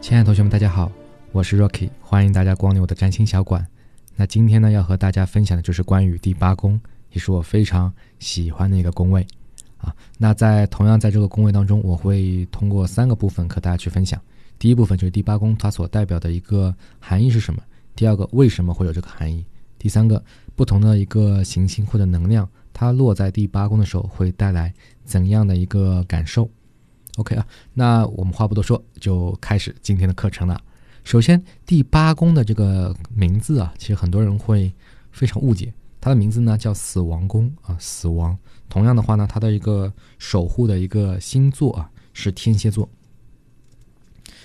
亲爱的同学们，大家好，我是 Rocky，欢迎大家光临我的占星小馆。那今天呢，要和大家分享的就是关于第八宫，也是我非常喜欢的一个宫位啊。那在同样在这个宫位当中，我会通过三个部分和大家去分享。第一部分就是第八宫它所代表的一个含义是什么？第二个为什么会有这个含义？第三个不同的一个行星或者能量，它落在第八宫的时候会带来怎样的一个感受？OK 啊，那我们话不多说，就开始今天的课程了。首先，第八宫的这个名字啊，其实很多人会非常误解。它的名字呢叫死亡宫啊，死亡。同样的话呢，它的一个守护的一个星座啊是天蝎座。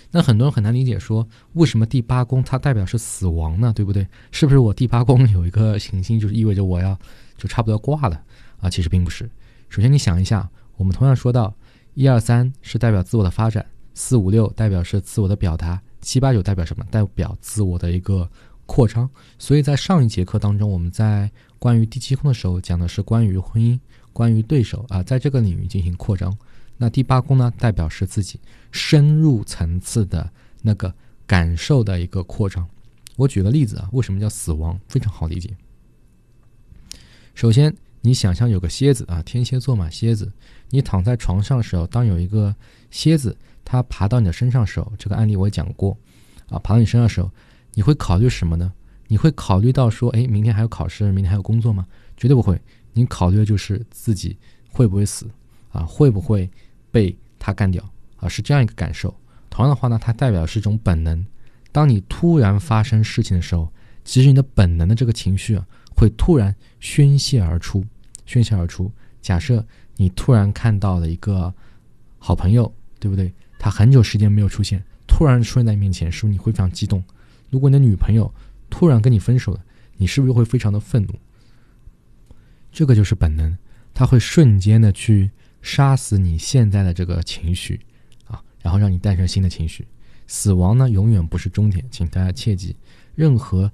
那很多人很难理解，说为什么第八宫它代表是死亡呢？对不对？是不是我第八宫有一个行星，就是意味着我要就差不多挂了啊？其实并不是。首先，你想一下，我们同样说到。一二三是代表自我的发展，四五六代表是自我的表达，七八九代表什么？代表自我的一个扩张。所以在上一节课当中，我们在关于第七宫的时候讲的是关于婚姻、关于对手啊，在这个领域进行扩张。那第八宫呢，代表是自己深入层次的那个感受的一个扩张。我举个例子啊，为什么叫死亡？非常好理解。首先。你想象有个蝎子啊，天蝎座嘛，蝎子。你躺在床上的时候，当有一个蝎子它爬到你的身上的时候，这个案例我也讲过，啊，爬到你身上的时候，你会考虑什么呢？你会考虑到说，哎，明天还有考试，明天还有工作吗？绝对不会。你考虑的就是自己会不会死，啊，会不会被它干掉，啊，是这样一个感受。同样的话呢，它代表是一种本能。当你突然发生事情的时候，其实你的本能的这个情绪啊，会突然宣泄而出。喧嚣而出。假设你突然看到了一个好朋友，对不对？他很久时间没有出现，突然出现在你面前，是不是你会非常激动？如果你的女朋友突然跟你分手了，你是不是会非常的愤怒？这个就是本能，它会瞬间的去杀死你现在的这个情绪啊，然后让你诞生新的情绪。死亡呢，永远不是终点，请大家切记，任何。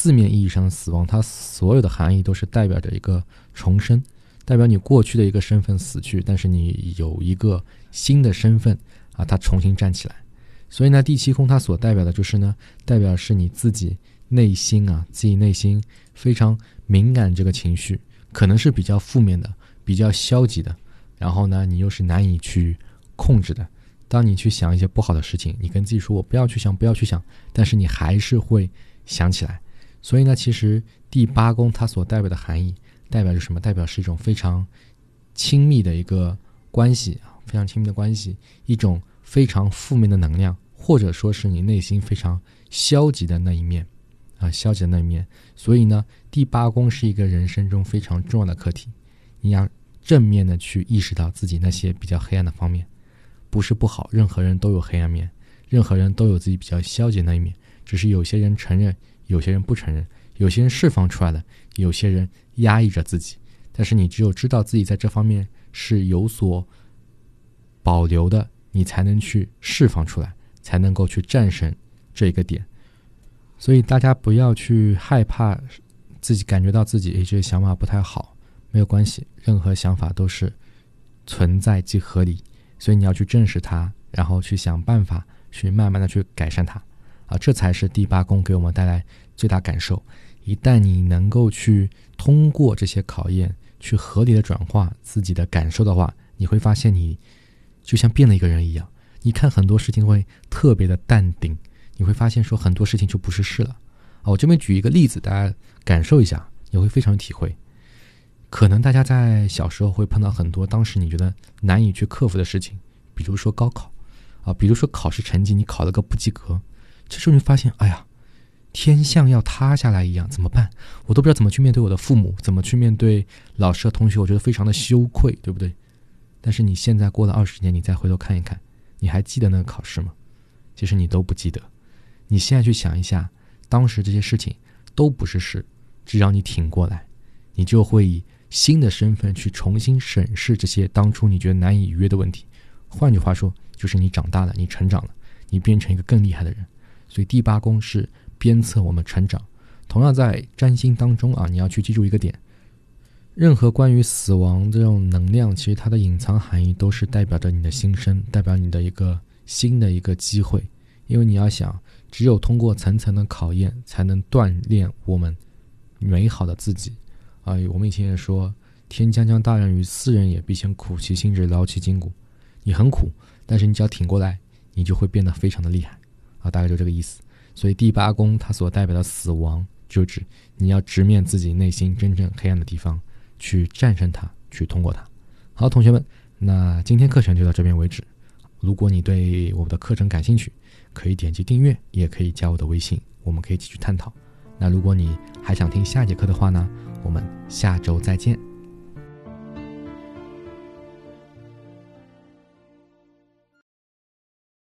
字面意义上的死亡，它所有的含义都是代表着一个重生，代表你过去的一个身份死去，但是你有一个新的身份啊，它重新站起来。所以呢，第七空它所代表的就是呢，代表是你自己内心啊，自己内心非常敏感这个情绪，可能是比较负面的、比较消极的，然后呢，你又是难以去控制的。当你去想一些不好的事情，你跟自己说我不要去想，不要去想，但是你还是会想起来。所以呢，其实第八宫它所代表的含义，代表着什么？代表是一种非常亲密的一个关系啊，非常亲密的关系，一种非常负面的能量，或者说是你内心非常消极的那一面啊，消极的那一面。所以呢，第八宫是一个人生中非常重要的课题，你要正面的去意识到自己那些比较黑暗的方面，不是不好，任何人都有黑暗面，任何人都有自己比较消极的那一面，只是有些人承认。有些人不承认，有些人释放出来了，有些人压抑着自己。但是你只有知道自己在这方面是有所保留的，你才能去释放出来，才能够去战胜这个点。所以大家不要去害怕自己感觉到自己诶这些想法不太好，没有关系，任何想法都是存在即合理。所以你要去正视它，然后去想办法去慢慢的去改善它。啊，这才是第八宫给我们带来最大感受。一旦你能够去通过这些考验，去合理的转化自己的感受的话，你会发现你就像变了一个人一样。你看很多事情会特别的淡定，你会发现说很多事情就不是事了。啊，我这边举一个例子，大家感受一下，你会非常有体会。可能大家在小时候会碰到很多当时你觉得难以去克服的事情，比如说高考，啊，比如说考试成绩你考了个不及格。这时候你发现，哎呀，天像要塌下来一样，怎么办？我都不知道怎么去面对我的父母，怎么去面对老师和同学，我觉得非常的羞愧，对不对？但是你现在过了二十年，你再回头看一看，你还记得那个考试吗？其实你都不记得。你现在去想一下，当时这些事情都不是事，只要你挺过来，你就会以新的身份去重新审视这些当初你觉得难以逾越的问题。换句话说，就是你长大了，你成长了，你变成一个更厉害的人。所以第八宫是鞭策我们成长。同样在占星当中啊，你要去记住一个点：任何关于死亡这种能量，其实它的隐藏含义都是代表着你的新生，代表你的一个新的一个机会。因为你要想，只有通过层层的考验，才能锻炼我们美好的自己。啊，我们以前也说，天将降大任于斯人也，必先苦其心志，劳其筋骨。你很苦，但是你只要挺过来，你就会变得非常的厉害。啊，大概就这个意思。所以第八宫它所代表的死亡，就指你要直面自己内心真正黑暗的地方，去战胜它，去通过它。好，同学们，那今天课程就到这边为止。如果你对我们的课程感兴趣，可以点击订阅，也可以加我的微信，我们可以继续探讨。那如果你还想听下节课的话呢，我们下周再见。